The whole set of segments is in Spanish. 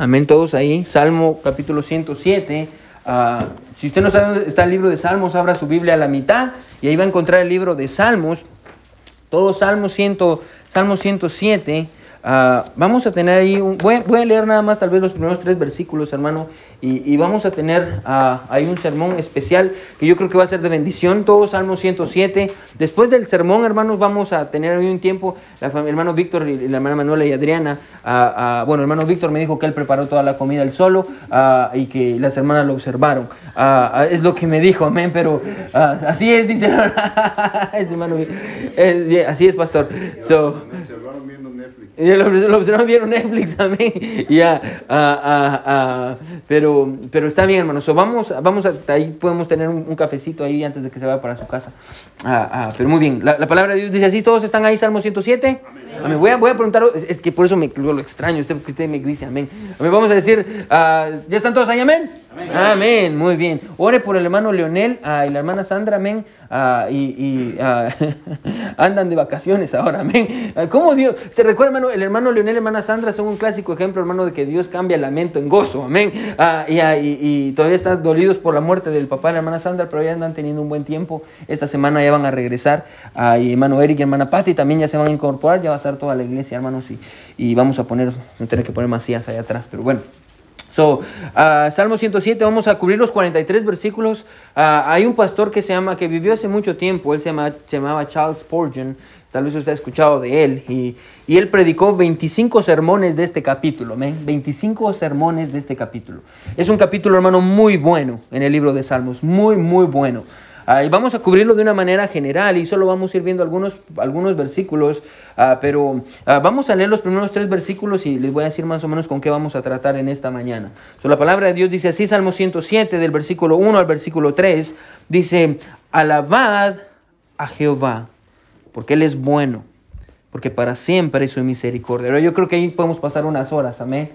Amén, todos ahí. Salmo capítulo 107. Ah, si usted no sabe dónde está el libro de Salmos, abra su Biblia a la mitad y ahí va a encontrar el libro de Salmos. Todo Salmo, 100, Salmo 107. Ah, vamos a tener ahí, un, voy, a leer nada más tal vez los primeros tres versículos, hermano, y, vamos a tener ah, ahí un sermón especial que yo creo que va a ser de bendición, todo Salmo 107. Después del sermón, hermanos, vamos a tener ahí un tiempo, la, el hermano Víctor y la hermana Manuela y Adriana, uh, bueno, el hermano Víctor me dijo que él preparó toda la comida él solo y que las hermanas lo observaron. es lo que me dijo, amén, pero así es, dice es, hermano, así es, pastor. Lo, lo observaron vieron Netflix también. Ya, ah, ah, ah, pero, pero está bien, hermano. vamos, vamos a, ahí podemos tener un, cafecito ahí antes de que se vaya para su casa. pero muy bien. La, palabra de Dios dice así: todos están ahí, Salmo 107. Amén. Voy, a, voy a preguntar, es, que por eso me, lo, extraño, usted, usted me dice amén. amén. Vamos a decir, ¿ya están todos ahí? Amén. Amén. Muy bien. Ore por el hermano Leonel y la hermana Sandra. Amén. Ah, y, ah, andan de vacaciones ahora, amén. Ah, ¿Cómo Dios? Se recuerda, hermano, el hermano Leonel y la hermana Sandra son un clásico ejemplo, hermano, de que Dios cambia lamento en gozo, amén. y, todavía están dolidos por la muerte del papá de la hermana Sandra, pero ya andan teniendo un buen tiempo. Esta semana ya van a regresar. y hermano Eric y hermana Patti también ya se van a incorporar, ya va a estar toda la iglesia, hermanos, y, vamos a poner, no tener que poner macías allá atrás, pero bueno. So, uh, Salmo 107, vamos a cubrir los 43 versículos. Uh, hay un pastor que se llama, que vivió hace mucho tiempo, él se, llama, llamaba Charles Spurgeon, tal vez usted ha escuchado de él, y, y él predicó 25 sermones de este capítulo, ¿me? 25 sermones de este capítulo. Es un capítulo, hermano, muy bueno en el libro de Salmos, muy, muy bueno. Ah, y vamos a cubrirlo de una manera general y solo vamos a ir viendo algunos, algunos versículos, uh, pero uh, vamos a leer los primeros tres versículos y les voy a decir más o menos con qué vamos a tratar en esta mañana. So, la palabra de Dios dice así, Salmo 107, del versículo 1 al versículo 3, dice, alabad a Jehová, porque Él es bueno, porque para siempre es su misericordia. Pero yo creo que ahí podemos pasar unas horas, amén.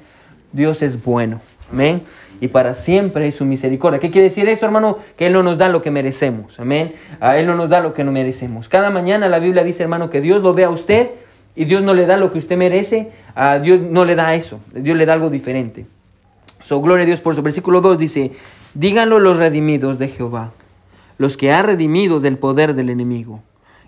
Dios es bueno. Amén. Y para siempre es su misericordia. ¿Qué quiere decir eso, hermano? Que Él no nos da lo que merecemos. Amén. A Él no nos da lo que no merecemos. Cada mañana la Biblia dice, hermano, que Dios lo ve a usted y Dios no le da lo que usted merece. A Dios no le da eso. Dios le da algo diferente. So, gloria a Dios por eso. Versículo 2 dice, díganlo los redimidos de Jehová, los que ha redimido del poder del enemigo.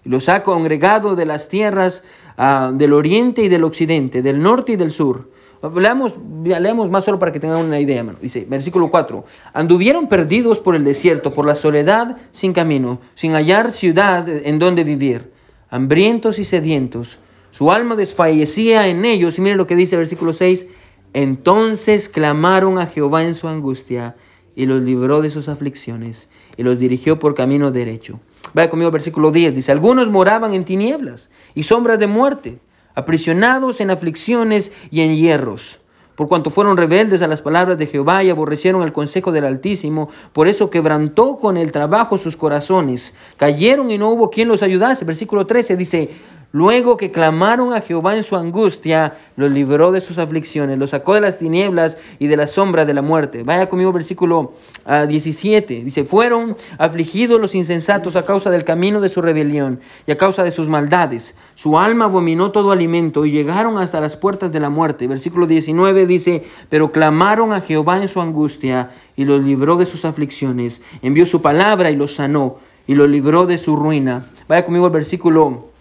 Los ha congregado de las tierras ah, del oriente y del occidente, del norte y del sur Leamos, leamos más solo para que tengan una idea, hermano. Dice, versículo 4. Anduvieron perdidos por el desierto, por la soledad sin camino, sin hallar ciudad en donde vivir, hambrientos y sedientos. Su alma desfallecía en ellos. Y miren lo que dice el versículo 6. Entonces clamaron a Jehová en su angustia y los libró de sus aflicciones y los dirigió por camino derecho. Vaya conmigo versículo 10. Dice, algunos moraban en tinieblas y sombras de muerte aprisionados en aflicciones y en hierros, por cuanto fueron rebeldes a las palabras de Jehová y aborrecieron el consejo del Altísimo, por eso quebrantó con el trabajo sus corazones, cayeron y no hubo quien los ayudase. Versículo 13 dice, Luego que clamaron a Jehová en su angustia, los libró de sus aflicciones, los sacó de las tinieblas y de la sombra de la muerte. Vaya conmigo versículo 17. Ah, Dice, fueron afligidos los insensatos a causa del camino de su rebelión y a causa de sus maldades. Su alma abominó todo alimento y llegaron hasta las puertas de la muerte. Versículo 19 dice, pero clamaron a Jehová en su angustia y los libró de sus aflicciones. Envió su palabra y los sanó y los libró de su ruina. Vaya conmigo al versículo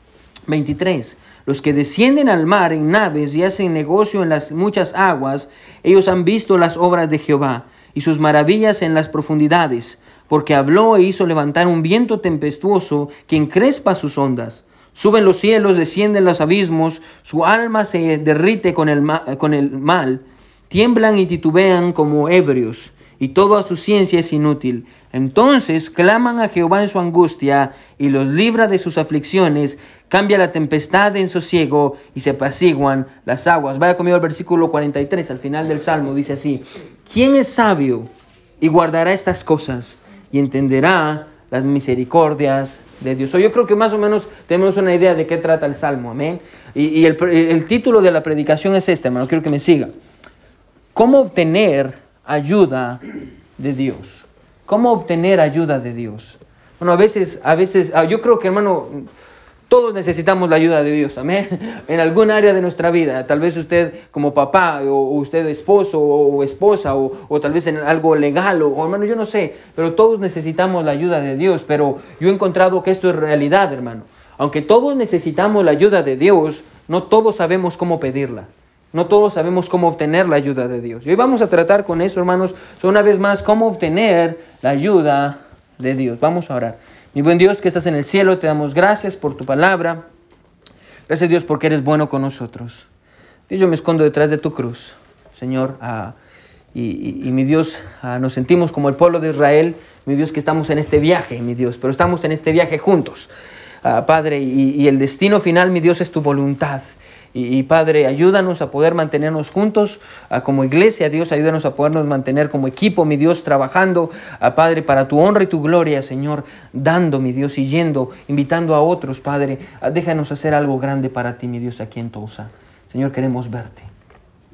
23. Los que descienden al mar en naves y hacen negocio en las muchas aguas, ellos han visto las obras de Jehová y sus maravillas en las profundidades, porque habló e hizo levantar un viento tempestuoso que encrespa sus ondas. Suben los cielos, descienden los abismos, su alma se derrite con el, con el mal, tiemblan y titubean como ebrios y toda su ciencia es inútil. Entonces claman a Jehová en su angustia y los libra de sus aflicciones, cambia la tempestad en sosiego y se apaciguan las aguas. Vaya conmigo al versículo 43, al final del Salmo, dice así, ¿quién es sabio y guardará estas cosas y entenderá las misericordias de Dios? yo creo que más o menos tenemos una idea de qué trata el Salmo, amén. Y, el, el título de la predicación es este, hermano, quiero que me siga. ¿Cómo obtener ayuda de Dios. ¿Cómo obtener ayuda de Dios? Bueno, a veces, a veces, ah, yo creo que hermano, Todos necesitamos la ayuda de Dios, amén. En algún área de nuestra vida, tal vez usted como papá, o usted esposo o esposa, o, tal vez en algo legal, o, hermano, yo no sé, pero todos necesitamos la ayuda de Dios. Pero yo he encontrado que esto es realidad, hermano. Aunque todos necesitamos la ayuda de Dios, no todos sabemos cómo pedirla. No todos sabemos cómo obtener la ayuda de Dios. Y hoy vamos a tratar con eso, hermanos, una vez más, cómo obtener la ayuda de Dios. Vamos a orar. Mi buen Dios que estás en el cielo, te damos gracias por tu palabra. Gracias Dios porque eres bueno con nosotros. Dios, yo me escondo detrás de tu cruz, Señor. Ah, y, mi Dios, nos sentimos como el pueblo de Israel, mi Dios, que estamos en este viaje, mi Dios, pero estamos en este viaje juntos. Ah, Padre, y, el destino final, mi Dios, es tu voluntad. Y, Padre, ayúdanos a poder mantenernos juntos como iglesia, Dios, ayúdanos a podernos mantener como equipo, mi Dios, trabajando, a Padre, para tu honra y tu gloria, Señor, dando, mi Dios, y yendo, invitando a otros, Padre, déjanos hacer algo grande para ti, mi Dios, aquí en Tosa. Señor, queremos verte,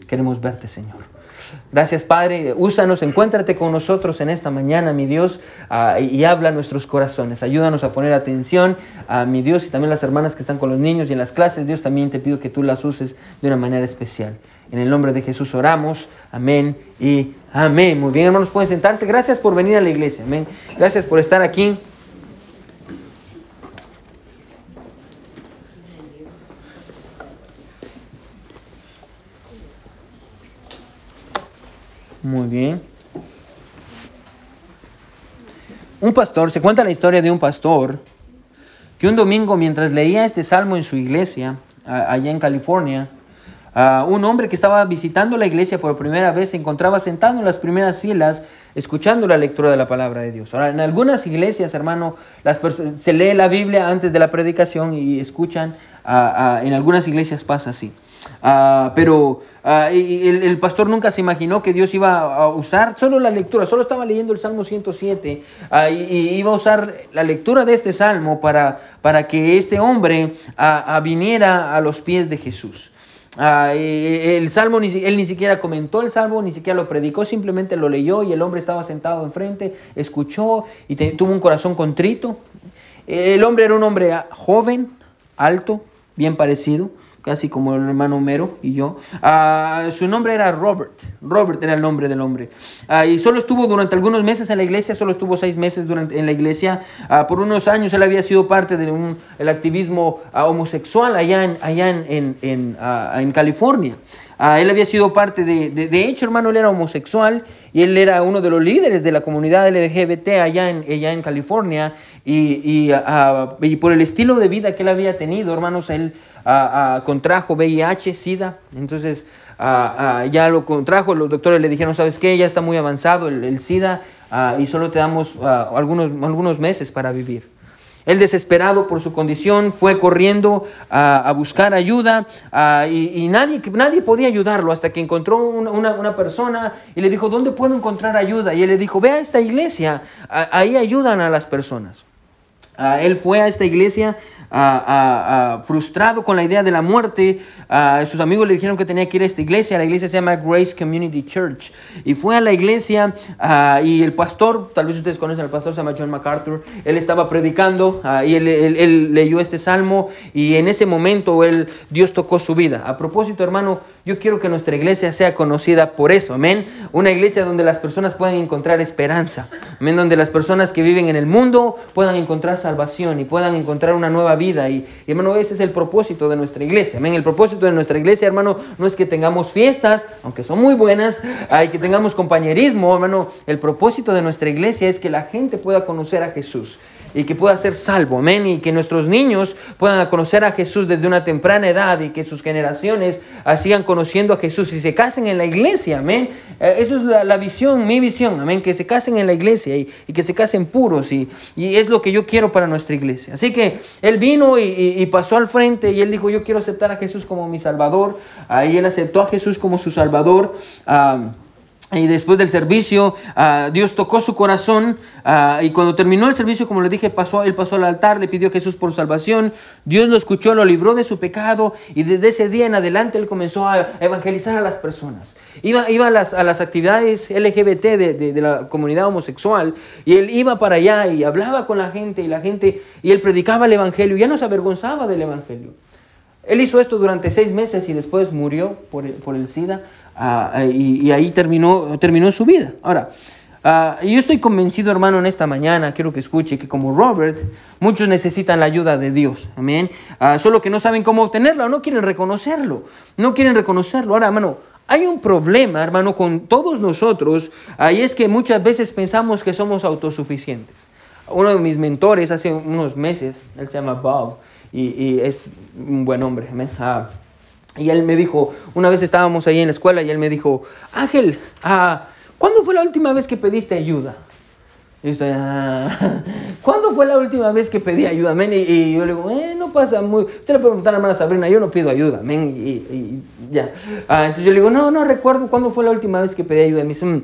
queremos verte, Señor. Gracias, Padre. Úsanos, encuéntrate con nosotros en esta mañana, mi Dios, ah, y habla nuestros corazones. Ayúdanos a poner atención a mi Dios y también las hermanas que están con los niños y en las clases. Dios, también te pido que tú las uses de una manera especial. En el nombre de Jesús oramos. Amén y amén. Muy bien, hermanos, pueden sentarse. Gracias por venir a la iglesia. Amén. Gracias por estar aquí. Muy bien. Un pastor, se cuenta la historia de un pastor que un domingo mientras leía este salmo en su iglesia, allá en California, un hombre que estaba visitando la iglesia por primera vez se encontraba sentado en las primeras filas escuchando la lectura de la palabra de Dios. Ahora, en algunas iglesias, hermano, las se lee la Biblia antes de la predicación y escuchan, en algunas iglesias pasa así. Ah, pero ah, el, pastor nunca se imaginó que Dios iba a usar solo la lectura, solo estaba leyendo el Salmo 107 ah, y, iba a usar la lectura de este salmo para, para que este hombre viniera a los pies de Jesús. el salmo, él ni siquiera comentó el salmo, ni siquiera lo predicó, simplemente lo leyó y el hombre estaba sentado enfrente, escuchó y tuvo un corazón contrito. El hombre era un hombre joven, alto, bien parecido casi como el hermano Homero y yo. Ah, su nombre era Robert. Robert era el nombre del hombre. Ah, y solo estuvo durante algunos meses en la iglesia, solo estuvo seis meses durante, en la iglesia. Ah, por unos años él había sido parte del el activismo homosexual allá en, allá en, en, en California. él había sido parte de, de, hecho, hermano, él era homosexual y él era uno de los líderes de la comunidad LGBT allá en, allá en California. Y, y, y por el estilo de vida que él había tenido, hermanos, él contrajo VIH, SIDA, entonces ya lo contrajo, los doctores le dijeron, ¿sabes qué? Ya está muy avanzado el, SIDA y solo te damos algunos, algunos meses para vivir. Él desesperado por su condición fue corriendo a, buscar ayuda y, nadie, nadie podía ayudarlo hasta que encontró una, una, persona y le dijo, ¿dónde puedo encontrar ayuda? Y él le dijo, ve a esta iglesia, ahí ayudan a las personas. Él fue a esta iglesia frustrado con la idea de la muerte, sus amigos le dijeron que tenía que ir a esta iglesia, la iglesia se llama Grace Community Church, y fue a la iglesia y el pastor, tal vez ustedes conocen al pastor, se llama John MacArthur, él estaba predicando y él, leyó este salmo y en ese momento él, Dios tocó su vida. A propósito, hermano, yo quiero que nuestra iglesia sea conocida por eso, amén. Una iglesia donde las personas puedan encontrar esperanza, amén, donde las personas que viven en el mundo puedan encontrar salvación y puedan encontrar una nueva vida. Y, hermano, ese es el propósito de nuestra iglesia. Amén. El propósito de nuestra iglesia, hermano, no es que tengamos fiestas, aunque son muy buenas, hay que tengamos compañerismo, hermano. El propósito de nuestra iglesia es que la gente pueda conocer a Jesús y que pueda ser salvo, amén, y que nuestros niños puedan conocer a Jesús desde una temprana edad y que sus generaciones sigan conociendo a Jesús. Y se casen en la iglesia, amén. Eh, eso es la, visión, mi visión, amén, que se casen en la iglesia y, que se casen puros. Y, y, es lo que yo quiero para nuestra iglesia. Así que él vino y, pasó al frente y él dijo, yo quiero aceptar a Jesús como mi Salvador, ahí él aceptó a Jesús como su Salvador. Y después del servicio, ah, Dios tocó su corazón ah, y cuando terminó el servicio, como le dije, pasó, él pasó al altar, le pidió a Jesús por salvación. Dios lo escuchó, lo libró de su pecado y desde ese día en adelante él comenzó a evangelizar a las personas. Iba, iba a, las, a las actividades LGBT de, de, la comunidad homosexual y él iba para allá y hablaba con la gente y la gente y él predicaba el evangelio. Ya no se avergonzaba del evangelio. Él hizo esto durante seis meses y después murió por por el SIDA. Ah, ah, y, ahí terminó, terminó su vida. Ahora, ah, yo estoy convencido, hermano, en esta mañana, quiero que escuche, que como Robert, muchos necesitan la ayuda de Dios. Amén. solo que no saben cómo obtenerla o no quieren reconocerlo. No quieren reconocerlo. Ahora, hermano, hay un problema, hermano, con todos nosotros, y es que muchas veces pensamos que somos autosuficientes. Uno de mis mentores hace unos meses, él se llama Bob, y, es un buen hombre. Amén. Y él me dijo, una vez estábamos ahí en la escuela y él me dijo, Ángel, ah, ¿cuándo fue la última vez que pediste ayuda? Y estoy, ah, ¿cuándo fue la última vez que pedí ayuda? Y, yo le digo, eh, no pasa muy... Usted le preguntar a la hermana Sabrina, yo no pido ayuda, Y, ya. Ah, entonces yo le digo, no, no recuerdo cuándo fue la última vez que pedí ayuda. Me dice, mm,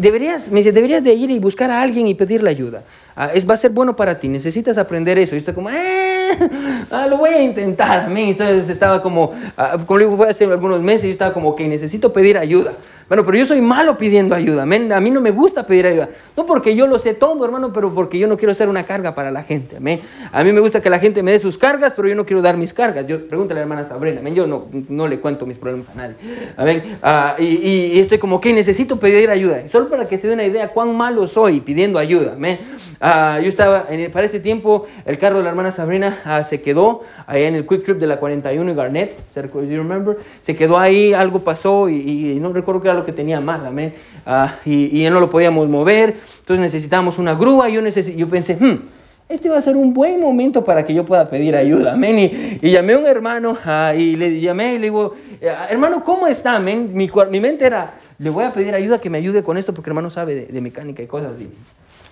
deberías, me dice, deberías de ir y buscar a alguien y pedirle ayuda. Ah, es, va a ser bueno para ti, necesitas aprender eso. Y estoy como, eh, lo voy a intentar. Amén. Entonces estaba como, como le digo, fue hace algunos meses, yo estaba como que necesito pedir ayuda. Bueno, pero yo soy malo pidiendo ayuda. Amén. A mí no me gusta pedir ayuda. No porque yo lo sé todo, hermano, pero porque yo no quiero ser una carga para la gente. Amén. A mí me gusta que la gente me dé sus cargas, pero yo no quiero dar mis cargas. Yo pregúntale a la hermana Sabrina. Amén. Yo no, no le cuento mis problemas a nadie. Amén. Ah, y, estoy como que necesito pedir ayuda. Solo para que se dé una idea cuán malo soy pidiendo ayuda. Amén. Ah, yo estaba, en para ese tiempo, el carro de la hermana Sabrina ah, se quedó ahí en el Quick Trip de la 41 y Garnett. Se quedó ahí, algo pasó y, y no recuerdo qué era lo que tenía mal, amén. Ah, y, y no lo podíamos mover, entonces necesitábamos una grúa. Yo, yo pensé, hmm, este va a ser un buen momento para que yo pueda pedir ayuda, amén. Y, llamé a un hermano ah, y le llamé y le digo, eh, hermano, ¿cómo está, amén? Mi, mi, mente era, le voy a pedir ayuda que me ayude con esto porque hermano sabe de, de mecánica y cosas así.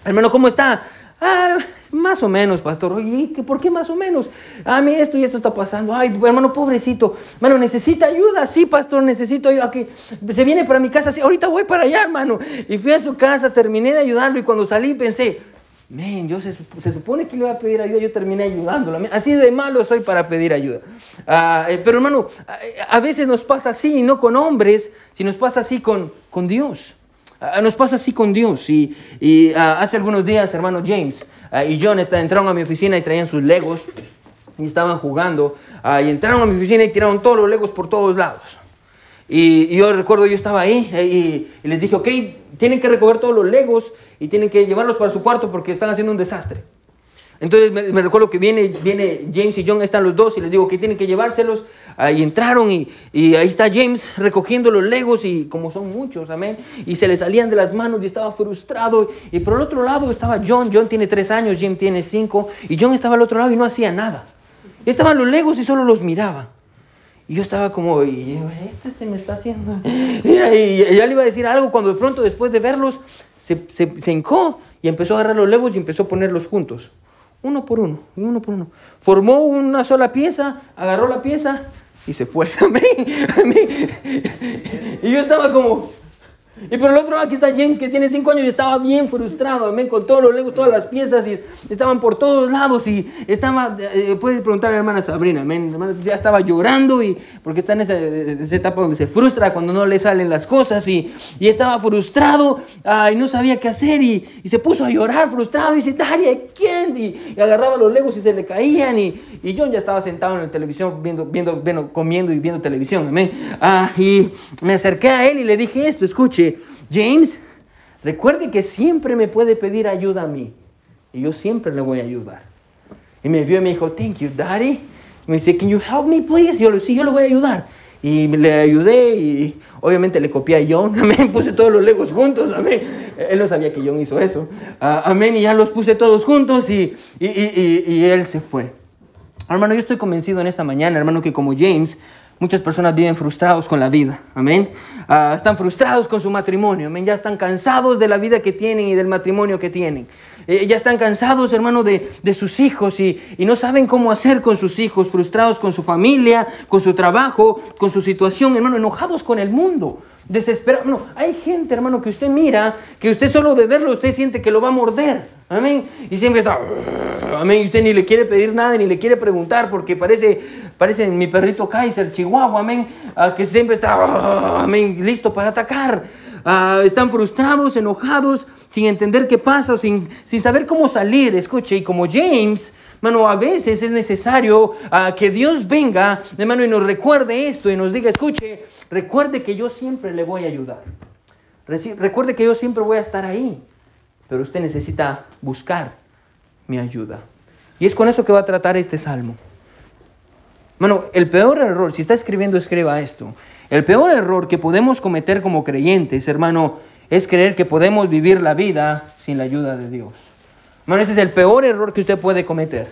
Hermano, ¿cómo está? Ah, más o menos, pastor. Oye, ¿por qué más o menos? A mí esto y esto está pasando. Ay, hermano, pobrecito. Hermano, necesita ayuda. Sí, pastor, necesito ayuda. Que se viene para mi casa. Sí, ahorita voy para allá, hermano. Y fui a su casa, terminé de ayudarlo. Y cuando salí pensé, men, yo se, supone que le voy a pedir ayuda. Yo terminé ayudándolo. Así de malo soy para pedir ayuda. Ah, eh, pero, hermano, a, veces nos pasa así, no con hombres, sino nos pasa así con, con Dios. Ah, nos pasa así con Dios. Y, y ah, hace algunos días, hermano James ah, y John entraron a mi oficina y traían sus legos y estaban jugando. y entraron a mi oficina y tiraron todos los legos por todos lados. Y, yo recuerdo, yo estaba ahí eh, y, les dije, ok, tienen que recoger todos los legos y tienen que llevarlos para su cuarto porque están haciendo un desastre. Entonces me, recuerdo que viene, viene James y John, están los dos, y les digo que tienen que llevárselos. Ahí entraron y, y, ahí está James recogiendo los legos y como son muchos, amén. Y se le salían de las manos y estaba frustrado. Y por el otro lado estaba John. John tiene tres años, James tiene cinco. Y John estaba al otro lado y no hacía nada. Y estaban los legos y solo los miraba. Y yo estaba como, y este se me está haciendo. Y, ya le iba a decir algo cuando de pronto después de verlos se, se, se hincó y empezó a agarrar los legos y empezó a ponerlos juntos uno por uno, y uno por uno. Formó una sola pieza, agarró la pieza y se fue. Y yo estaba como, y por el otro lado aquí está James que tiene cinco años y estaba bien frustrado, amén, con todos los legos, todas las piezas y estaban por todos lados y estaba, eh, puedes preguntar a la hermana Sabrina, amén, ya estaba llorando y porque está en esa, etapa donde se frustra cuando no le salen las cosas y, y estaba frustrado y no sabía qué hacer y, y, se puso a llorar frustrado y dice, Daria, ¿quién? Y, agarraba los legos y se le caían y, y John ya estaba sentado en la televisión viendo, viendo, viendo comiendo y viendo televisión, amén. Ah, y me acerqué a él y le dije esto, escuche, James, recuerde que siempre me puede pedir ayuda a mí. Y yo siempre le voy a ayudar. Y me vio y me dijo, thank you, daddy. me dice, can you help me, please? Y yo le sí, yo le voy a ayudar. Y le ayudé y obviamente le copié a John. Amén. Puse todos los legos juntos. Amén. Él no sabía que John hizo eso. Ah, amén. Y ya los puse todos juntos y, y, y, y él se fue. Hermano, yo estoy convencido en esta mañana, hermano, que como James, Muchas personas viven frustrados con la vida, amén. Ah, están frustrados con su matrimonio, amén. Ya están cansados de la vida que tienen y del matrimonio que tienen. Eh, ya están cansados, hermano, de, sus hijos y, y, no saben cómo hacer con sus hijos, frustrados con su familia, con su trabajo, con su situación, hermano, enojados con el mundo. Desesperado. No, hay gente, hermano, que usted mira, que usted solo de verlo, usted siente que lo va a morder. Amén. Y siempre está, amén. Y usted ni le quiere pedir nada, ni le quiere preguntar, porque parece, parece mi perrito Kaiser, Chihuahua, amén. Ah, que siempre está, amén, listo para atacar. Ah, están frustrados, enojados, sin entender qué pasa, sin, sin saber cómo salir. Escuche, y como James, Hermano, a veces es necesario ah, que Dios venga, hermano, y nos recuerde esto y nos diga, escuche, recuerde que yo siempre le voy a ayudar. Recuerde que yo siempre voy a estar ahí, pero usted necesita buscar mi ayuda. Y es con eso que va a tratar este salmo. Bueno, el peor error, si está escribiendo, escriba esto. El peor error que podemos cometer como creyentes, hermano, es creer que podemos vivir la vida sin la ayuda de Dios. Hermano, ese es el peor error que usted puede cometer.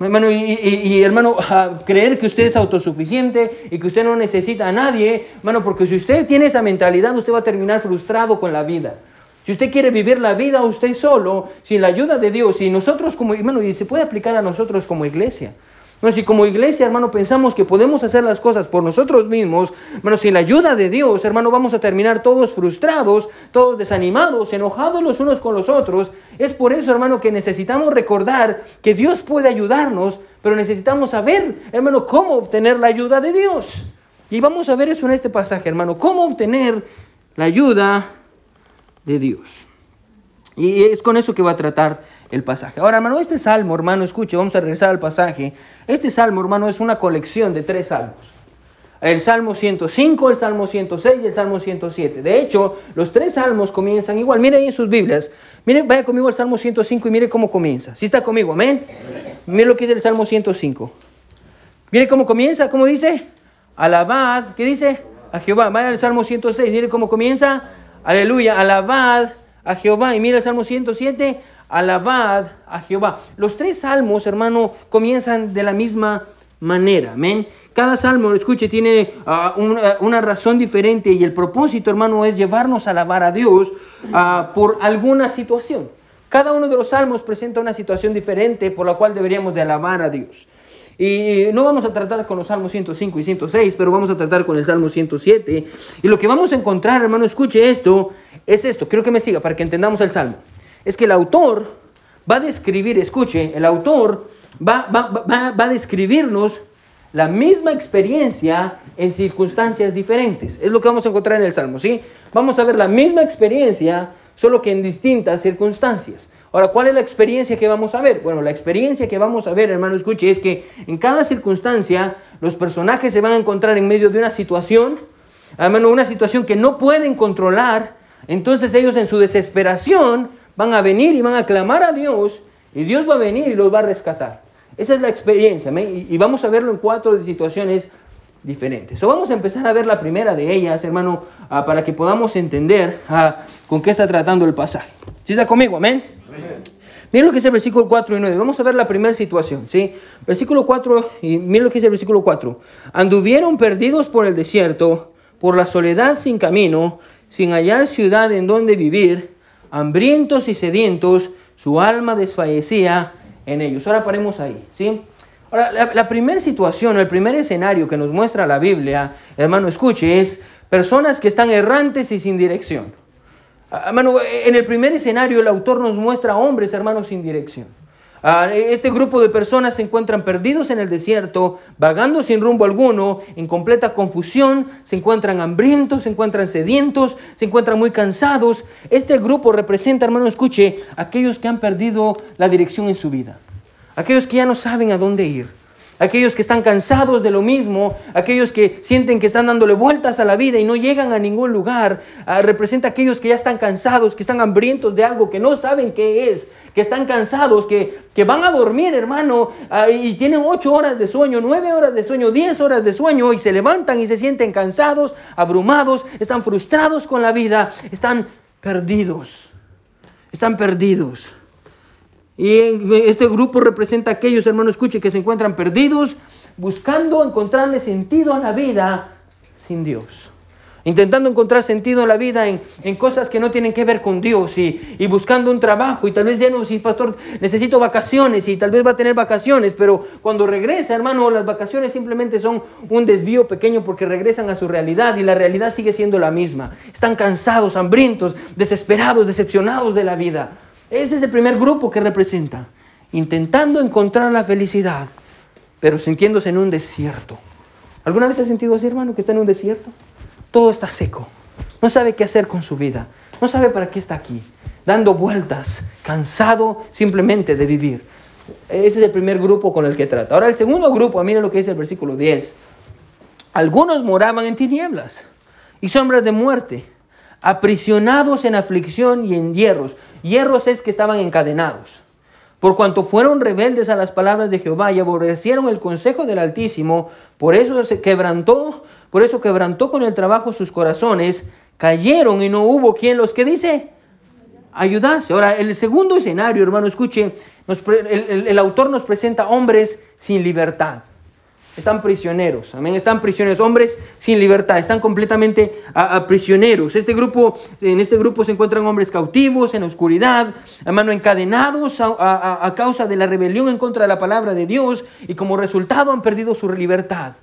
Hermano, y, hermano, creer que usted es autosuficiente y que usted no necesita a nadie, hermano, porque si usted tiene esa mentalidad, usted va a terminar frustrado con la vida. Si usted quiere vivir la vida usted solo, sin la ayuda de Dios, y nosotros como, hermano, y se puede aplicar a nosotros como iglesia. Bueno, si como iglesia, hermano, pensamos que podemos hacer las cosas por nosotros mismos, bueno, sin la ayuda de Dios, hermano, vamos a terminar todos frustrados, todos desanimados, enojados los unos con los otros. Es por eso, hermano, que necesitamos recordar que Dios puede ayudarnos, pero necesitamos saber, hermano, cómo obtener la ayuda de Dios. Y vamos a ver eso en este pasaje, hermano, cómo obtener la ayuda de Dios. Y es con eso que va a tratar el pasaje. Ahora, hermano, este salmo, hermano, escuche, vamos a regresar al pasaje. Este salmo, hermano, es una colección de tres salmos. El Salmo 105, el Salmo 106 y el Salmo 107. De hecho, los tres salmos comienzan igual. Mire ahí en sus Biblias. Mire, vaya conmigo al Salmo 105 y mire cómo comienza. ¿Sí está conmigo? Amén. Mire lo que dice el Salmo 105. Mire cómo comienza. ¿Cómo dice? Alabad. ¿Qué dice? A Jehová. Vaya al Salmo 106. Mire cómo comienza. Aleluya. Alabad a Jehová. Y mire el Salmo 107 alabad a Jehová. Los tres salmos, hermano, comienzan de la misma manera. Amén. Cada salmo, escuche, tiene ah, una, razón diferente y el propósito, hermano, es llevarnos a alabar a Dios ah, por alguna situación. Cada uno de los salmos presenta una situación diferente por la cual deberíamos de alabar a Dios. Y no vamos a tratar con los salmos 105 y 106, pero vamos a tratar con el salmo 107. Y lo que vamos a encontrar, hermano, escuche esto, es esto. Creo que me siga para que entendamos el salmo es que el autor va a describir, escuche, el autor va, a describirnos la misma experiencia en circunstancias diferentes. Es lo que vamos a encontrar en el Salmo, ¿sí? Vamos a ver la misma experiencia, solo que en distintas circunstancias. Ahora, ¿cuál es la experiencia que vamos a ver? Bueno, la experiencia que vamos a ver, hermano, escuche, es que en cada circunstancia los personajes se van a encontrar en medio de una situación, hermano, una situación que no pueden controlar. Entonces ellos en su desesperación van a venir y van a clamar a Dios y Dios va a venir y los va a rescatar. Esa es la experiencia y vamos a verlo en cuatro situaciones diferentes. So, vamos a empezar a ver la primera de ellas, hermano, ah, para que podamos entender ah, con qué está tratando el pasaje. ¿Sí está conmigo? Amén. Miren lo que dice el versículo 4 y 9. Vamos a ver la primera situación, ¿sí? Versículo 4 y miren lo que dice el versículo 4. Anduvieron perdidos por el desierto, por la soledad sin camino, sin hallar ciudad en donde vivir hambrientos y sedientos, su alma desfallecía en ellos. Ahora paremos ahí, ¿sí? Ahora, la, primera situación, el primer escenario que nos muestra la Biblia, hermano, escuche, es personas que están errantes y sin dirección. Ah, hermano, en el primer escenario el autor nos muestra hombres, hermanos, sin dirección. Ah, este grupo de personas se encuentran perdidos en el desierto, vagando sin rumbo alguno, en completa confusión, se encuentran hambrientos, se encuentran sedientos, se encuentran muy cansados. Este grupo representa, hermano, escuche, aquellos que han perdido la dirección en su vida, aquellos que ya no saben a dónde ir. Aquellos que están cansados de lo mismo, aquellos que sienten que están dándole vueltas a la vida y no llegan a ningún lugar, ah, representa aquellos que ya están cansados, que están hambrientos de algo, que no saben qué es, que están cansados, que, que van a dormir, hermano, ah, y tienen ocho horas de sueño, nueve horas de sueño, diez horas de sueño, y se levantan y se sienten cansados, abrumados, están frustrados con la vida, están perdidos, están perdidos. Y este grupo representa a aquellos, hermanos, escuche, que se encuentran perdidos, buscando encontrarle sentido a la vida sin Dios. Intentando encontrar sentido en la vida en, en, cosas que no tienen que ver con Dios y, y, buscando un trabajo y tal vez ya no, si pastor, necesito vacaciones y tal vez va a tener vacaciones, pero cuando regresa, hermano, las vacaciones simplemente son un desvío pequeño porque regresan a su realidad y la realidad sigue siendo la misma. Están cansados, hambrientos, desesperados, decepcionados de la vida. Este es el primer grupo que representa, intentando encontrar la felicidad, pero sintiéndose en un desierto. ¿Alguna vez ha sentido así, hermano, que está en un desierto? Todo está seco. No sabe qué hacer con su vida. No sabe para qué está aquí. Dando vueltas, cansado simplemente de vivir. Ese es el primer grupo con el que trata. Ahora el segundo grupo, miren lo que dice el versículo 10. Algunos moraban en tinieblas y sombras de muerte, aprisionados en aflicción y en hierros. Hierros es que estaban encadenados. Por cuanto fueron rebeldes a las palabras de Jehová y aborrecieron el consejo del Altísimo, por eso se quebrantó por eso quebrantó con el trabajo sus corazones, cayeron y no hubo quien los que dice ayudase. Ahora, el segundo escenario, hermano, escuche, el, autor nos presenta hombres sin libertad. Están prisioneros, amén, están prisioneros, hombres sin libertad, están completamente a, prisioneros. Este grupo, en este grupo se encuentran hombres cautivos, en oscuridad, hermano, encadenados a, a causa de la rebelión en contra de la palabra de Dios y como resultado han perdido su libertad.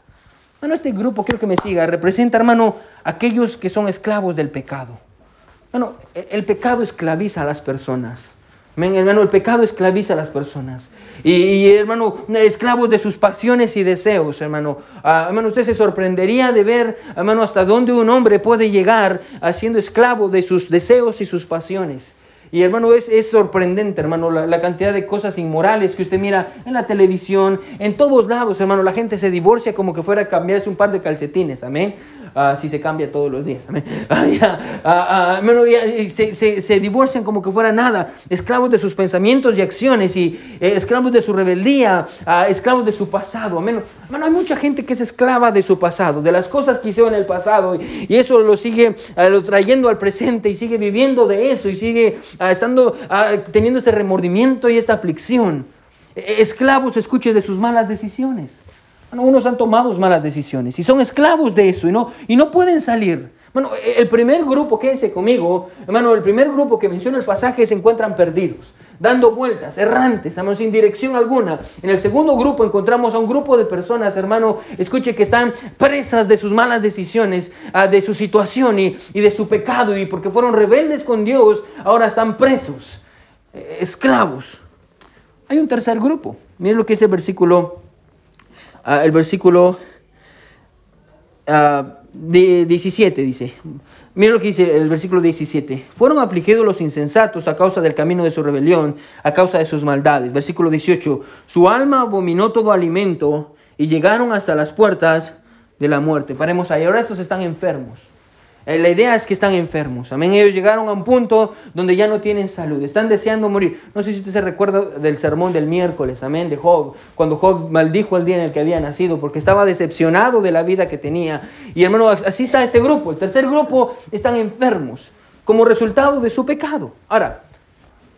Hermano, este grupo, quiero que me siga, representa, hermano, aquellos que son esclavos del pecado. Bueno, el pecado esclaviza a las personas. Hermano, el pecado esclaviza a las personas. Y, hermano, esclavos de sus pasiones y deseos, hermano. Ah, hermano, usted se sorprendería de ver, hermano, hasta dónde un hombre puede llegar siendo esclavo de sus deseos y sus pasiones. Y hermano, es, es sorprendente, hermano, la, cantidad de cosas inmorales que usted mira en la televisión, en todos lados, hermano. La gente se divorcia como que fuera a cambiarse un par de calcetines, amén. Ah, si se cambia todos los días. Ah, ah, se, se, se, divorcian como que fuera nada, esclavos de sus pensamientos y acciones, y eh, esclavos de su rebeldía, esclavos de su pasado. Amén. Hermano, hay mucha gente que es esclava de su pasado, de las cosas que hizo en el pasado, y, y eso lo sigue lo trayendo al presente y sigue viviendo de eso y sigue estando teniendo este remordimiento y esta aflicción. E, esclavos, escuche, de sus malas decisiones. Bueno, unos han tomado malas decisiones y son esclavos de eso y no, y no pueden salir. Bueno, el primer grupo, quédense conmigo, hermano, el primer grupo que menciona el pasaje se encuentran perdidos, dando vueltas, errantes, hermano, sin dirección alguna. En el segundo grupo encontramos a un grupo de personas, hermano, escuche, que están presas de sus malas decisiones, ah, de su situación y, y de su pecado, y porque fueron rebeldes con Dios, ahora están presos, eh, esclavos. Hay un tercer grupo. Miren lo que es el versículo Ah, el versículo 17 ah, dice. Mira lo que dice el versículo 17. Fueron afligidos los insensatos a causa del camino de su rebelión, a causa de sus maldades. Versículo 18. Su alma abominó todo alimento y llegaron hasta las puertas de la muerte. Paremos ahí. Ahora estos están enfermos. Eh, la idea es que están enfermos. Amén. Ellos llegaron a un punto donde ya no tienen salud. Están deseando morir. No sé si usted se recuerda del sermón del miércoles. Amén. De Job. Cuando Job maldijo el día en el que había nacido porque estaba decepcionado de la vida que tenía. Y hermano, así está este grupo. El tercer grupo están enfermos como resultado de su pecado. Ahora,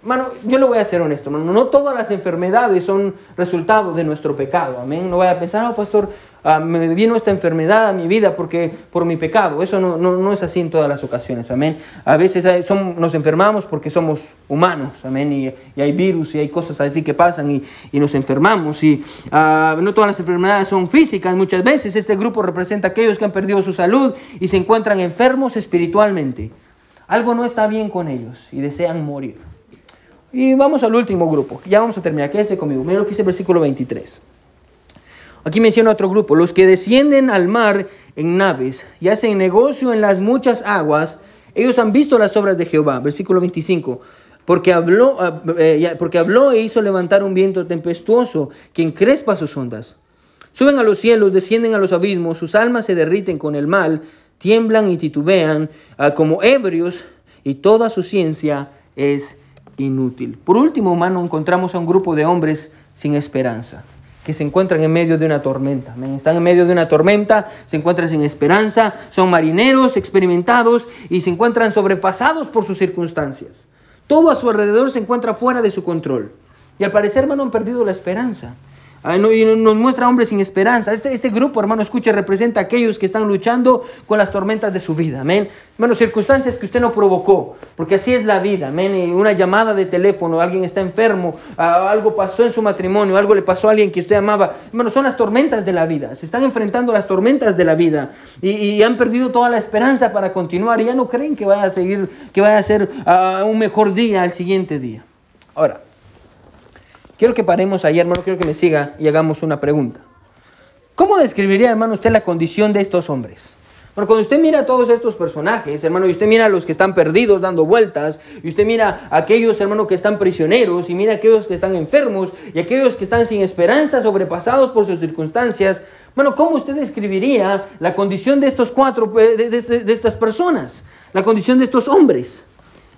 Mano, yo le voy a ser honesto, No todas las enfermedades son resultado de nuestro pecado. Amén. No vaya a pensar, oh, pastor, ah, me vino esta enfermedad a mi vida porque por mi pecado. Eso no, no, es así en todas las ocasiones. Amén. A veces nos enfermamos porque somos humanos. Amén. Y, hay virus y hay cosas así que pasan y, y nos enfermamos. Y ah, no todas las enfermedades son físicas. Muchas veces este grupo representa a aquellos que han perdido su salud y se encuentran enfermos espiritualmente. Algo no está bien con ellos y desean morir. Y vamos al último grupo. Ya vamos a terminar. Quédese conmigo. Mira lo que dice el versículo 23. Aquí menciona otro grupo. Los que descienden al mar en naves y hacen negocio en las muchas aguas, ellos han visto las obras de Jehová. Versículo 25. Porque habló, ah, eh, porque habló e hizo levantar un viento tempestuoso que encrespa sus ondas. Suben a los cielos, descienden a los abismos, sus almas se derriten con el mal, tiemblan y titubean ah, como ebrios, y toda su ciencia es inútil. Por último, hermano, encontramos a un grupo de hombres sin esperanza, que se encuentran en medio de una tormenta. Están en medio de una tormenta, se encuentran sin esperanza, son marineros experimentados y se encuentran sobrepasados por sus circunstancias. Todo a su alrededor se encuentra fuera de su control. Y al parecer, hermano, han perdido la esperanza. Y nos muestra hombres sin esperanza. Este, este grupo, hermano, escuche, representa a aquellos que están luchando con las tormentas de su vida. Amén. Hermano, circunstancias que usted no provocó, porque así es la vida. Amén. Una llamada de teléfono, alguien está enfermo, algo pasó en su matrimonio, algo le pasó a alguien que usted amaba. Hermano, son las tormentas de la vida. Se están enfrentando a las tormentas de la vida y, y han perdido toda la esperanza para continuar y ya no creen que vaya a seguir, que vaya a ser un mejor día al siguiente día. Ahora, Quiero que paremos ahí, hermano, quiero que me siga y hagamos una pregunta. ¿Cómo describiría, hermano, usted la condición de estos hombres? Bueno, cuando usted mira a todos estos personajes, hermano, y usted mira a los que están perdidos dando vueltas, y usted mira a aquellos, hermano, que están prisioneros, y mira a aquellos que están enfermos, y aquellos que están sin esperanza, sobrepasados por sus circunstancias, bueno, ¿cómo usted describiría la condición de estos cuatro, eh, de estas personas? La condición de estos hombres.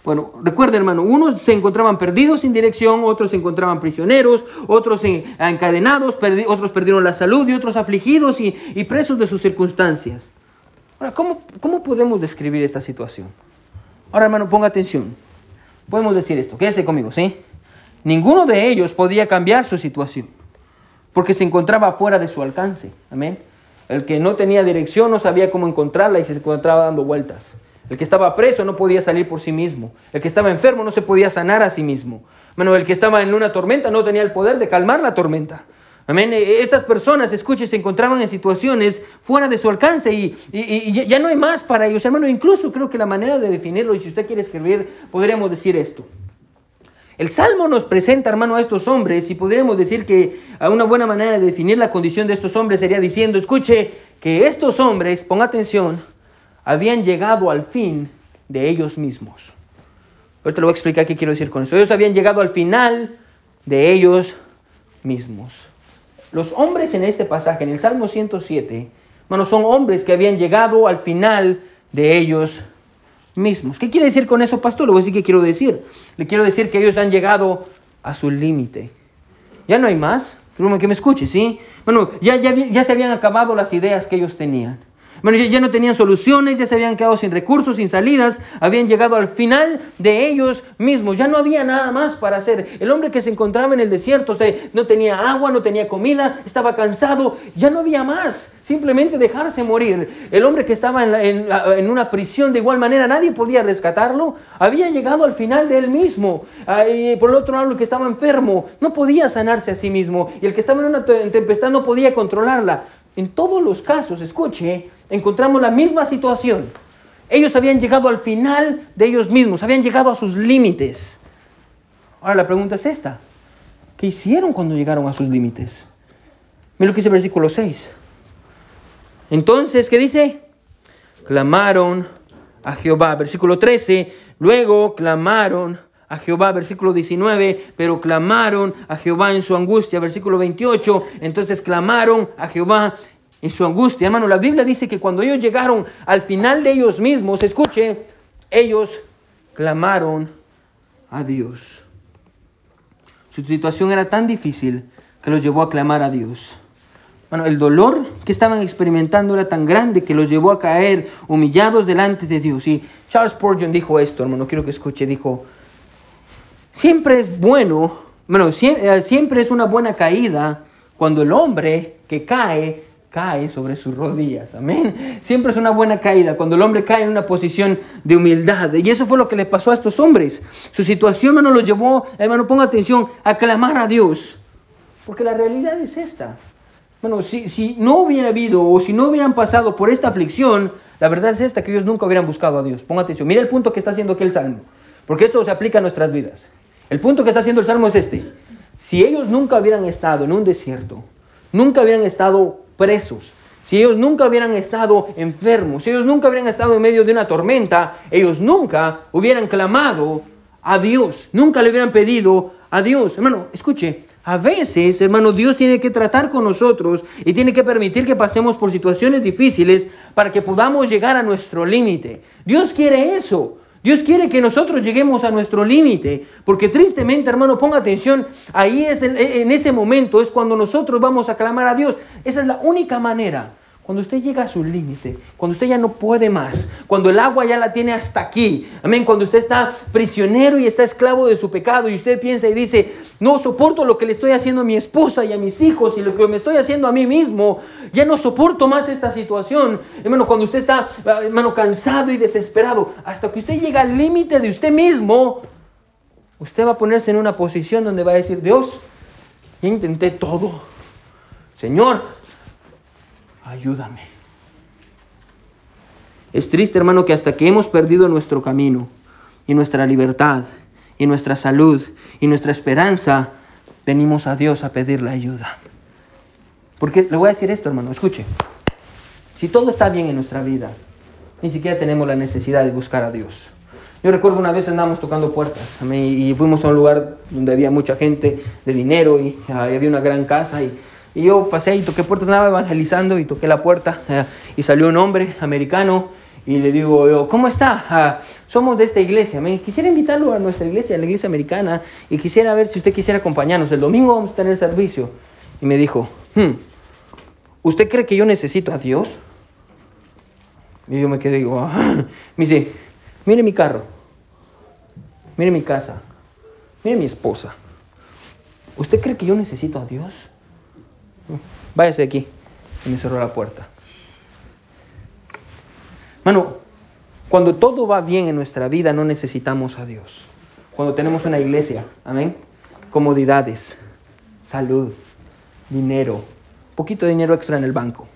Bueno, recuerda hermano, unos se encontraban perdidos sin dirección, otros se encontraban prisioneros, otros encadenados, otros perdieron la salud y otros afligidos y, presos de sus circunstancias. Ahora, ¿cómo, ¿cómo podemos describir esta situación? Ahora hermano, ponga atención. Podemos decir esto, quédese conmigo, ¿sí? Ninguno de ellos podía cambiar su situación, porque se encontraba fuera de su alcance. Amén. El que no tenía dirección no sabía cómo encontrarla y se encontraba dando vueltas. El que estaba preso no podía salir por sí mismo. El que estaba enfermo no se podía sanar a sí mismo. Bueno, el que estaba en una tormenta no tenía el poder de calmar la tormenta. Amén. E, estas personas, escuchen, se encontraban en situaciones fuera de su alcance y, ya no hay más para ellos. Hermano, incluso creo que la manera de definirlo, y si usted quiere escribir, podríamos decir esto. El Salmo nos presenta, hermano, a estos hombres y podríamos decir que una buena manera de definir la condición de estos hombres sería diciendo, escuche, que estos hombres, ponga atención, habían llegado al fin de ellos mismos. Ahorita le voy a explicar qué quiero decir con eso. Ellos habían llegado al final de ellos mismos. Los hombres en este pasaje, en el Salmo 107, bueno, son hombres que habían llegado al final de ellos mismos. ¿Qué quiere decir con eso, pastor? Le voy a decir qué quiero decir. Le quiero decir que ellos han llegado a su límite. Ya no hay más. Quiero que me escuche, ¿sí? Bueno, ya, ya, ya se habían acabado las ideas que ellos tenían. Bueno, ya no tenían soluciones, ya se habían quedado sin recursos, sin salidas, habían llegado al final de ellos mismos, ya no había nada más para hacer. El hombre que se encontraba en el desierto no tenía agua, no tenía comida, estaba cansado, ya no había más, simplemente dejarse morir. El hombre que estaba en, en una prisión de igual manera, nadie podía rescatarlo, había llegado al final de él mismo. por el otro lado, el que estaba enfermo no podía sanarse a sí mismo y el que estaba en una tempestad no podía controlarla. En todos los casos, escuche, encontramos la misma situación. Ellos habían llegado al final de ellos mismos, habían llegado a sus límites. Ahora la pregunta es esta. ¿Qué hicieron cuando llegaron a sus límites? Mira lo que dice el versículo 6. Entonces, ¿qué dice? Clamaron a Jehová. Versículo 13. Luego clamaron a Jehová, versículo 19, pero clamaron a Jehová en su angustia, versículo 28, entonces clamaron a Jehová en su angustia. Hermano, la Biblia dice que cuando ellos llegaron al final de ellos mismos, escuche, ellos clamaron a Dios. Su situación era tan difícil que los llevó a clamar a Dios. Bueno, el dolor que estaban experimentando era tan grande que los llevó a caer humillados delante de Dios. Y Charles Spurgeon dijo esto, hermano, quiero que escuche, dijo, siempre es bueno, bueno, eh, siempre es una buena caída cuando el hombre que cae cae sobre sus rodillas. Amén. Siempre es una buena caída cuando el hombre cae en una posición de humildad. Y eso fue lo que le pasó a estos hombres. Su situación, hermano, los llevó, hermano, ponga atención, a clamar a Dios. Porque la realidad es esta. Bueno, si, si no hubiera habido o si no hubieran pasado por esta aflicción, la verdad es esta, que ellos nunca hubieran buscado a Dios. Ponga atención. Mira el punto que está haciendo aquí el Salmo. Porque esto se aplica a nuestras vidas. El punto que está haciendo el Salmo es este. Si ellos nunca hubieran estado en un desierto, nunca hubieran estado presos, si ellos nunca hubieran estado enfermos, si ellos nunca hubieran estado en medio de una tormenta, ellos nunca hubieran clamado a Dios, nunca le hubieran pedido a Dios. Hermano, escuche, a veces, hermano, Dios tiene que tratar con nosotros y tiene que permitir que pasemos por situaciones difíciles para que podamos llegar a nuestro límite. Dios quiere eso. Dios quiere que nosotros lleguemos a nuestro límite, porque tristemente, hermano, ponga atención, ahí es en ese momento es cuando nosotros vamos a clamar a Dios. Esa es la única manera. Cuando usted llega a su límite, cuando usted ya no puede más, cuando el agua ya la tiene hasta aquí, amén, cuando usted está prisionero y está esclavo de su pecado y usted piensa y dice, no soporto lo que le estoy haciendo a mi esposa y a mis hijos y lo que me estoy haciendo a mí mismo, ya no soporto más esta situación, hermano, cuando usted está, hermano, cansado y desesperado, hasta que usted llega al límite de usted mismo, usted va a ponerse en una posición donde va a decir, Dios, ya intenté todo, Señor, ayúdame. Es triste, hermano, que hasta que hemos perdido nuestro camino y nuestra libertad y nuestra salud y nuestra esperanza, venimos a Dios a pedirle ayuda. Porque le voy a decir esto, hermano, escuche. Si todo está bien en nuestra vida, ni siquiera tenemos la necesidad de buscar a Dios. Yo recuerdo una vez andábamos tocando puertas y fuimos a un lugar donde había mucha gente de dinero y había una gran casa y y yo pasé y toqué puertas, nada evangelizando y toqué la puerta eh, y salió un hombre americano y le digo yo, ¿cómo está? Ah, somos de esta iglesia. Me quisiera invitarlo a nuestra iglesia, a la iglesia americana, y quisiera ver si usted quisiera acompañarnos. El domingo vamos a tener servicio. Y me dijo, hmm, ¿usted cree que yo necesito a Dios? Y yo me quedé digo, ah". me dice, mire mi carro, mire mi casa, mire mi esposa. ¿Usted cree que yo necesito a Dios? Váyase aquí. Y me cerró la puerta. Mano, cuando todo va bien en nuestra vida no necesitamos a Dios. Cuando tenemos una iglesia, amén, comodidades, salud, dinero, poquito de dinero extra en el banco.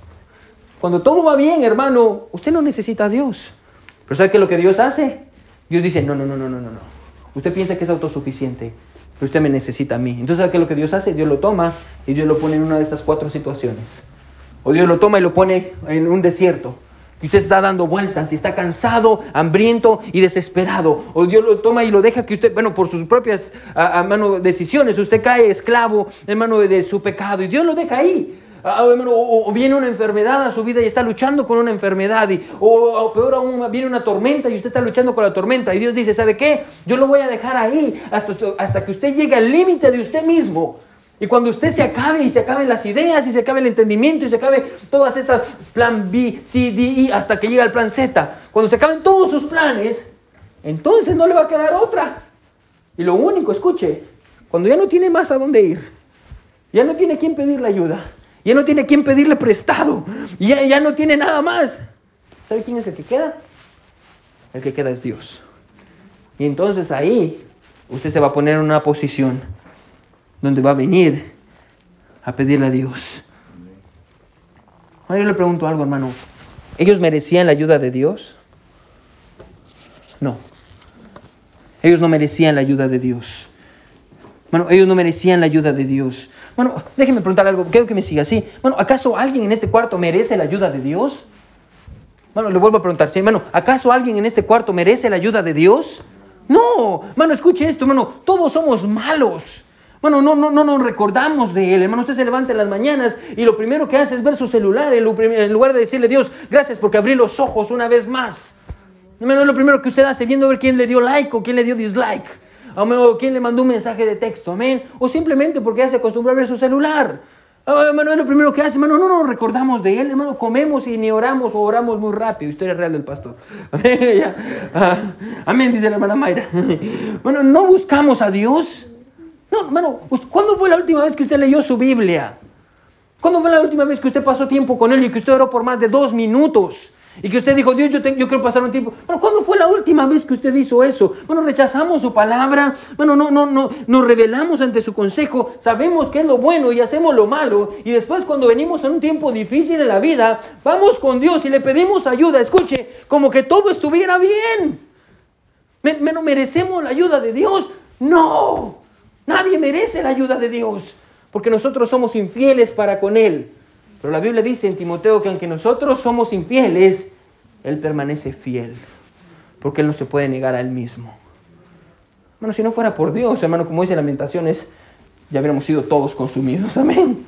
Cuando todo va bien, hermano, usted no necesita a Dios. Pero ¿sabe qué es lo que Dios hace? Dios dice, no, no, no, no, no, no. Usted piensa que es autosuficiente usted me necesita a mí. Entonces, ¿sabe qué es lo que Dios hace? Dios lo toma y Dios lo pone en una de estas cuatro situaciones. O Dios lo toma y lo pone en un desierto. Y usted está dando vueltas y está cansado, hambriento y desesperado. O Dios lo toma y lo deja que usted, bueno, por sus propias a, decisiones, usted cae esclavo, hermano, de su pecado. Y Dios lo deja ahí. Ah, o, viene una enfermedad a su vida y está luchando con una enfermedad, y, o, peor aún, viene una tormenta y usted está luchando con la tormenta. Y Dios dice, ¿sabe qué? Yo lo voy a dejar ahí hasta, hasta que usted llegue al límite de usted mismo. Y cuando usted se acabe y se acaben las ideas y se acabe el entendimiento y se acabe todas estas plan B, C, D, E hasta que llegue al plan Z, cuando se acaben todos sus planes, entonces no le va a quedar otra. Y lo único, escuche, cuando ya no tiene más a dónde ir, ya no tiene quien pedirle ayuda, ya no tiene quien pedirle prestado. Ya, ya no tiene nada más. ¿Sabe quién es el que queda? El que queda es Dios. Y entonces ahí usted se va a poner en una posición donde va a venir a pedirle a Dios. Ahora yo le pregunto algo, hermano. ¿Ellos merecían la ayuda de Dios? No. Ellos no merecían la ayuda de Dios. Bueno, ellos no merecían la ayuda de Dios. Bueno, déjeme preguntar algo, quiero que me siga así. Bueno, ¿acaso alguien en este cuarto merece la ayuda de Dios? Bueno, le vuelvo a preguntar, ¿sí? Bueno, ¿acaso alguien en este cuarto merece la ayuda de Dios? No, hermano, escuche esto, hermano, todos somos malos. Bueno, no, no, no nos recordamos de Él. Hermano, usted se levanta en las mañanas y lo primero que hace es ver su celular en lugar de decirle Dios, gracias porque abrí los ojos una vez más. Hermano, es lo primero que usted hace viendo ver quién le dio like o quién le dio dislike o quién le mandó un mensaje de texto, amén, o simplemente porque ya se acostumbró a ver su celular. Oh, hermano, es lo primero que hace, hermano, no nos recordamos de él, hermano, comemos y ni oramos o oramos muy rápido. Historia real del pastor. Ah, amén, dice la hermana Mayra. Bueno, no buscamos a Dios. No, hermano, ¿cuándo fue la última vez que usted leyó su Biblia? ¿Cuándo fue la última vez que usted pasó tiempo con él y que usted oró por más de dos minutos? Y que usted dijo, Dios, yo, quiero pasar un tiempo. Bueno, ¿cuándo fue la última vez que usted hizo eso? Bueno, rechazamos su palabra. Bueno, no, no, no, nos revelamos ante su consejo. Sabemos qué es lo bueno y hacemos lo malo. Y después cuando venimos en un tiempo difícil en la vida, vamos con Dios y le pedimos ayuda. Escuche, como que todo estuviera bien. ¿Menos merecemos la ayuda de Dios? No. Nadie merece la ayuda de Dios. Porque nosotros somos infieles para con Él. Pero la Biblia dice en Timoteo que aunque nosotros somos infieles, Él permanece fiel, porque Él no se puede negar a Él mismo. Bueno, si no fuera por Dios, hermano, como dice Lamentaciones, ya hubiéramos sido todos consumidos. Amén.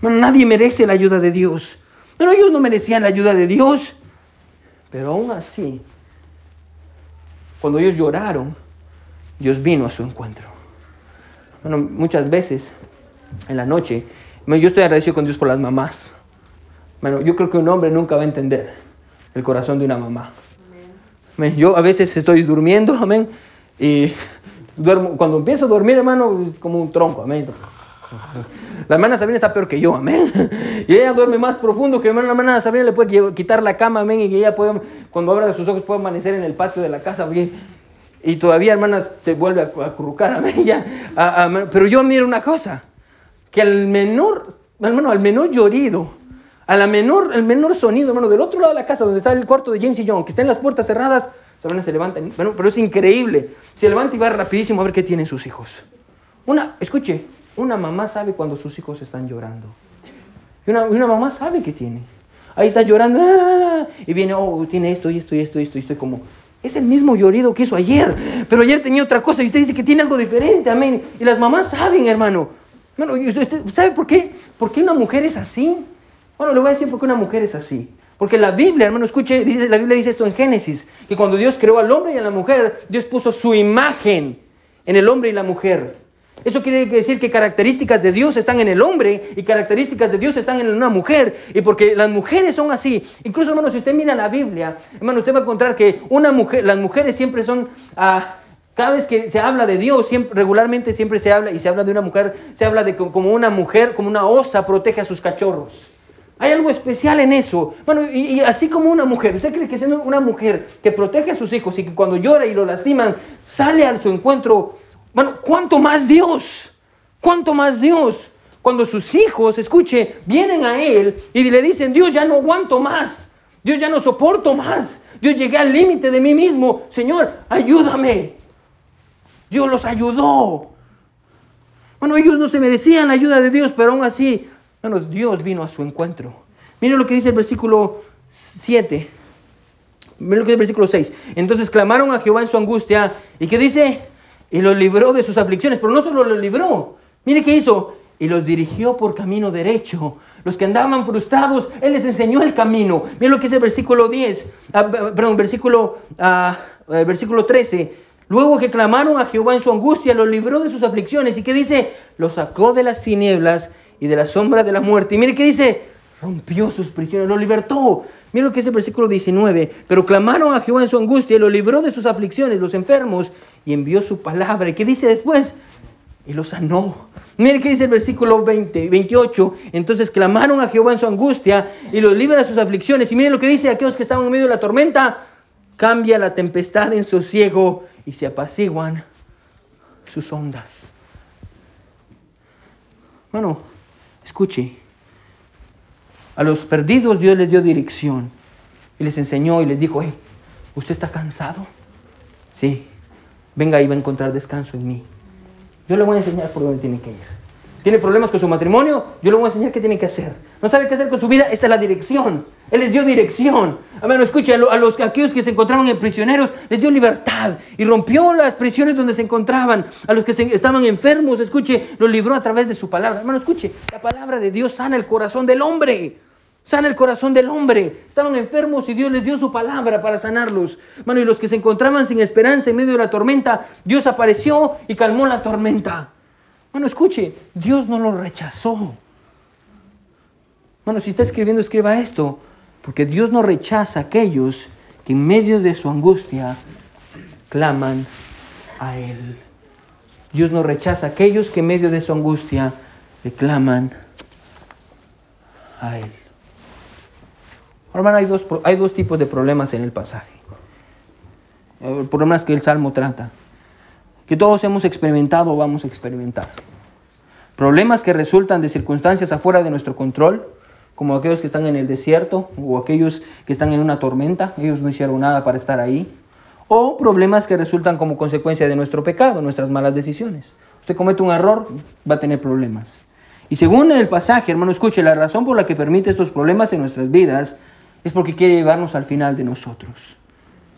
nadie merece la ayuda de Dios. Pero ellos no merecían la ayuda de Dios. Pero aún así, cuando ellos lloraron, Dios vino a su encuentro. Bueno, muchas veces en la noche yo estoy agradecido con Dios por las mamás. Bueno, yo creo que un hombre nunca va a entender el corazón de una mamá. Yo a veces estoy durmiendo, amén, y duermo, cuando empiezo a dormir, hermano, es como un tronco, amén. La hermana Sabrina está peor que yo, amén. Y ella duerme más profundo que la hermana Sabrina le puede quitar la cama, amén, y ella puede, cuando abra sus ojos, puede amanecer en el patio de la casa, Y todavía, hermana, se vuelve a acurrucar, amén. Ya, pero yo miro una cosa, que al menor, hermano, al menor llorido, a menor, el menor sonido, hermano, del otro lado de la casa, donde está el cuarto de James y John, que están las puertas cerradas, se levanta, bueno, pero es increíble. Se levanta y va rapidísimo a ver qué tienen sus hijos. Una, escuche, una mamá sabe cuando sus hijos están llorando. Y una, una mamá sabe que tiene. Ahí está llorando, ¡ah! y viene, oh, tiene esto y esto y esto y esto, y estoy como, es el mismo llorido que hizo ayer, pero ayer tenía otra cosa y usted dice que tiene algo diferente, amén. Y las mamás saben, hermano. Bueno, usted, ¿sabe por qué? ¿Por qué una mujer es así? Bueno, le voy a decir por qué una mujer es así. Porque la Biblia, hermano, escuche, dice, la Biblia dice esto en Génesis, que cuando Dios creó al hombre y a la mujer, Dios puso su imagen en el hombre y la mujer. Eso quiere decir que características de Dios están en el hombre y características de Dios están en una mujer. Y porque las mujeres son así. Incluso, hermano, si usted mira la Biblia, hermano, usted va a encontrar que una mujer, las mujeres siempre son... Ah, cada vez que se habla de Dios, regularmente siempre se habla, y se habla de una mujer, se habla de como una mujer, como una osa protege a sus cachorros. Hay algo especial en eso. Bueno, y, y, así como una mujer, ¿usted cree que siendo una mujer que protege a sus hijos y que cuando llora y lo lastiman, sale a su encuentro bueno, ¿cuánto más Dios? ¿Cuánto más Dios? Cuando sus hijos, escuche, vienen a Él y le dicen, Dios, ya no aguanto más. Dios, ya no soporto más. Dios, llegué al límite de mí mismo. Señor, ayúdame. Dios los ayudó. Bueno, ellos no se merecían la ayuda de Dios, pero aún así, bueno, Dios vino a su encuentro. Mire lo que dice el versículo 7. Mire lo que dice el versículo 6. Entonces clamaron a Jehová en su angustia. ¿Y qué dice? y los libró de sus aflicciones, pero no solo los libró, mire qué hizo, y los dirigió por camino derecho. Los que andaban frustrados, Él les enseñó el camino. Mire lo que dice el versículo 10, ah, perdón, versículo, ah, versículo 13. Luego que clamaron a Jehová en su angustia, los libró de sus aflicciones. ¿Y qué dice? Los sacó de las tinieblas y de la sombra de la muerte. Y mire qué dice, rompió sus prisiones, los libertó. Mire lo que dice el versículo 19. Pero clamaron a Jehová en su angustia y los libró de sus aflicciones, los enfermos, y envió su palabra. ¿Y qué dice después? Y lo sanó. Mire qué dice el versículo 20, 28. Entonces clamaron a Jehová en su angustia y los libra de sus aflicciones. Y mire lo que dice aquellos que estaban en medio de la tormenta. Cambia la tempestad en sosiego y se apaciguan sus ondas. Bueno, escuche. A los perdidos Dios les dio dirección y les enseñó y les dijo, hey, ¿usted está cansado? Sí, venga y va a encontrar descanso en mí. Yo le voy a enseñar por dónde tiene que ir. ¿Tiene problemas con su matrimonio? Yo le voy a enseñar qué tiene que hacer. ¿No sabe qué hacer con su vida? Esta es la dirección. Él les dio dirección. A ver, escuche, a, los, aquellos que se encontraban en prisioneros, les dio libertad y rompió las prisiones donde se encontraban. A los que estaban enfermos, escuche, los libró a través de su palabra. Hermano, escuche, la palabra de Dios sana el corazón del hombre. Sana el corazón del hombre. Estaban enfermos y Dios les dio su palabra para sanarlos. Bueno, y los que se encontraban sin esperanza en medio de la tormenta, Dios apareció y calmó la tormenta. Bueno, escuche, Dios no lo rechazó. Bueno, si está escribiendo, escriba esto. Porque Dios no rechaza a aquellos que en medio de su angustia claman a Él. Dios no rechaza a aquellos que en medio de su angustia le claman a Él. Hermano, hay dos, hay dos tipos de problemas en el pasaje. El problema es que el Salmo trata. Que todos hemos experimentado o vamos a experimentar. Problemas que resultan de circunstancias afuera de nuestro control, como aquellos que están en el desierto o aquellos que están en una tormenta, ellos no hicieron nada para estar ahí. O problemas que resultan como consecuencia de nuestro pecado, nuestras malas decisiones. Usted comete un error, va a tener problemas. Y según el pasaje, hermano, escuche, la razón por la que permite estos problemas en nuestras vidas es porque quiere llevarnos al final de nosotros.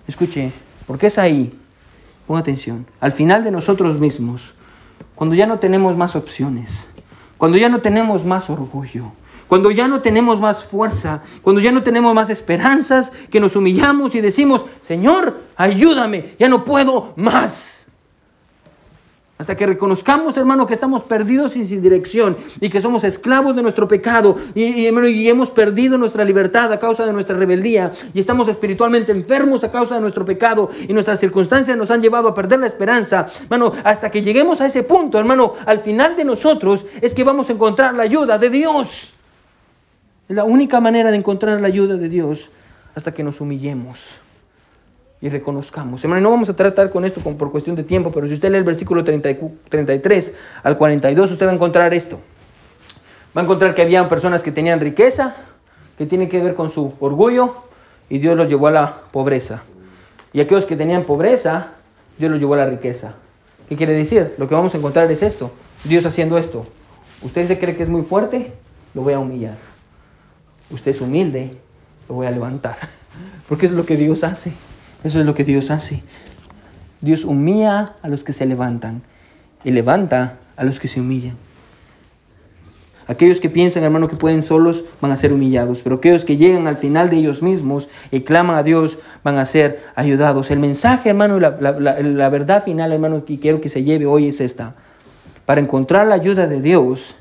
Escuche, porque es ahí, ponga atención, al final de nosotros mismos, cuando ya no tenemos más opciones, cuando ya no tenemos más orgullo, cuando ya no tenemos más fuerza, cuando ya no tenemos más esperanzas, que nos humillamos y decimos, Señor, ayúdame, ya no puedo más. Hasta que reconozcamos, hermano, que estamos perdidos sin dirección y que somos esclavos de nuestro pecado y, y, hemos perdido nuestra libertad a causa de nuestra rebeldía y estamos espiritualmente enfermos a causa de nuestro pecado y nuestras circunstancias nos han llevado a perder la esperanza. Hermano, hasta que lleguemos a ese punto, hermano, al final de nosotros es que vamos a encontrar la ayuda de Dios. Es la única manera de encontrar la ayuda de Dios hasta que nos humillemos y reconozcamos. Hermano, no vamos a tratar con esto por cuestión de tiempo, pero si usted lee el versículo 33 al 42, usted va a encontrar esto. Va a encontrar que había personas que tenían riqueza, que tiene que ver con su orgullo, y Dios los llevó a la pobreza. Y aquellos que tenían pobreza, Dios los llevó a la riqueza. ¿Qué quiere decir? Lo que vamos a encontrar es esto. Dios haciendo esto. Usted se cree que es muy fuerte, lo voy a humillar. Usted es humilde, lo voy a levantar. Porque es lo que Dios hace. Eso es lo que Dios hace. Dios humilla a los que se levantan y levanta a los que se humillan. Aquellos que piensan, hermano, que pueden solos van a ser humillados, pero aquellos que llegan al final de ellos mismos y claman a Dios van a ser ayudados. El mensaje, hermano, la, la verdad final, hermano, que quiero que se lleve hoy es esta. Para encontrar la ayuda de Dios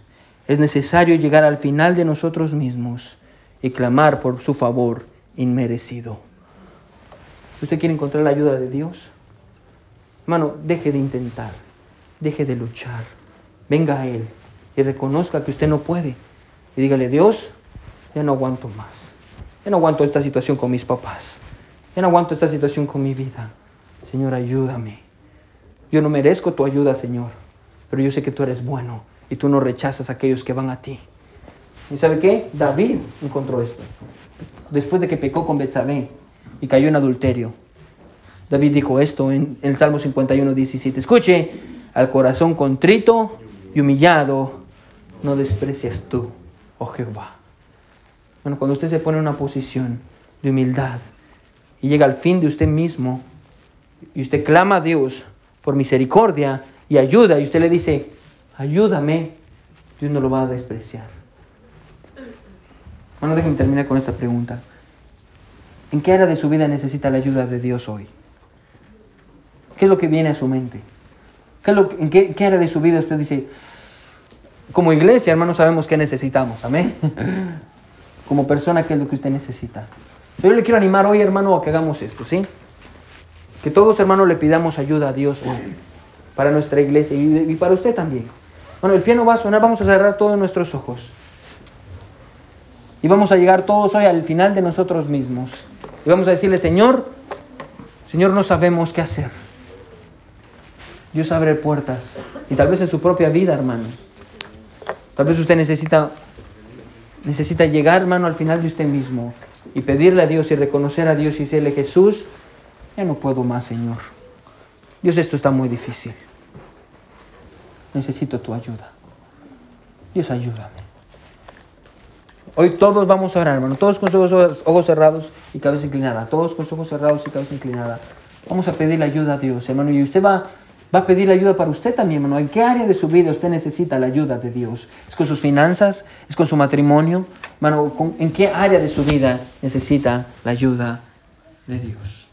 es necesario llegar al final de nosotros mismos y clamar por su favor inmerecido. Si usted quiere encontrar la ayuda de Dios, hermano, deje de intentar, deje de luchar, venga a Él y reconozca que usted no puede. Y dígale, Dios, ya no aguanto más. Ya no aguanto esta situación con mis papás. Ya no aguanto esta situación con mi vida. Señor, ayúdame. Yo no merezco tu ayuda, Señor, pero yo sé que tú eres bueno y tú no rechazas a aquellos que van a ti. ¿Y sabe qué? David encontró esto. Después de que pecó con Betsabé, y cayó en adulterio. David dijo esto en el Salmo 51, 17. Escuche, al corazón contrito y humillado, no desprecias tú, oh Jehová. Bueno, cuando usted se pone en una posición de humildad y llega al fin de usted mismo y usted clama a Dios por misericordia y ayuda y usted le dice, ayúdame, Dios no lo va a despreciar. Bueno, déjenme terminar con esta pregunta. ¿En qué área de su vida necesita la ayuda de Dios hoy? ¿Qué es lo que viene a su mente? ¿Qué es lo ¿En qué, qué, área de su vida usted dice, como iglesia, hermano, sabemos qué necesitamos? Amén. Como persona, ¿qué es lo que usted necesita? Yo le quiero animar hoy, hermano, a que hagamos esto, ¿sí? Que todos, hermanos, le pidamos ayuda a Dios hoy, para nuestra iglesia y, y para usted también. Bueno, el piano va a sonar, vamos a cerrar todos nuestros ojos. Y vamos a llegar todos hoy al final de nosotros mismos. Y vamos a decirle, Señor, Señor, no sabemos qué hacer. Dios abre puertas. Y tal vez en su propia vida, hermano. Tal vez usted necesita, necesita llegar, hermano, al final de usted mismo. Y pedirle a Dios y reconocer a Dios y decirle, Jesús, ya no puedo más, Señor. Dios, esto está muy difícil. Necesito tu ayuda. Dios, ayúdame. Hoy todos vamos a orar, hermano. Todos con sus ojos, cerrados y cabeza inclinada. Todos con sus ojos cerrados y cabeza inclinada. Vamos a pedir la ayuda a Dios, hermano. Y usted va, va a pedir la ayuda para usted también, hermano. ¿En qué área de su vida usted necesita la ayuda de Dios? ¿Es con sus finanzas? ¿Es con su matrimonio? Hermano, ¿en qué área de su vida necesita la ayuda de Dios?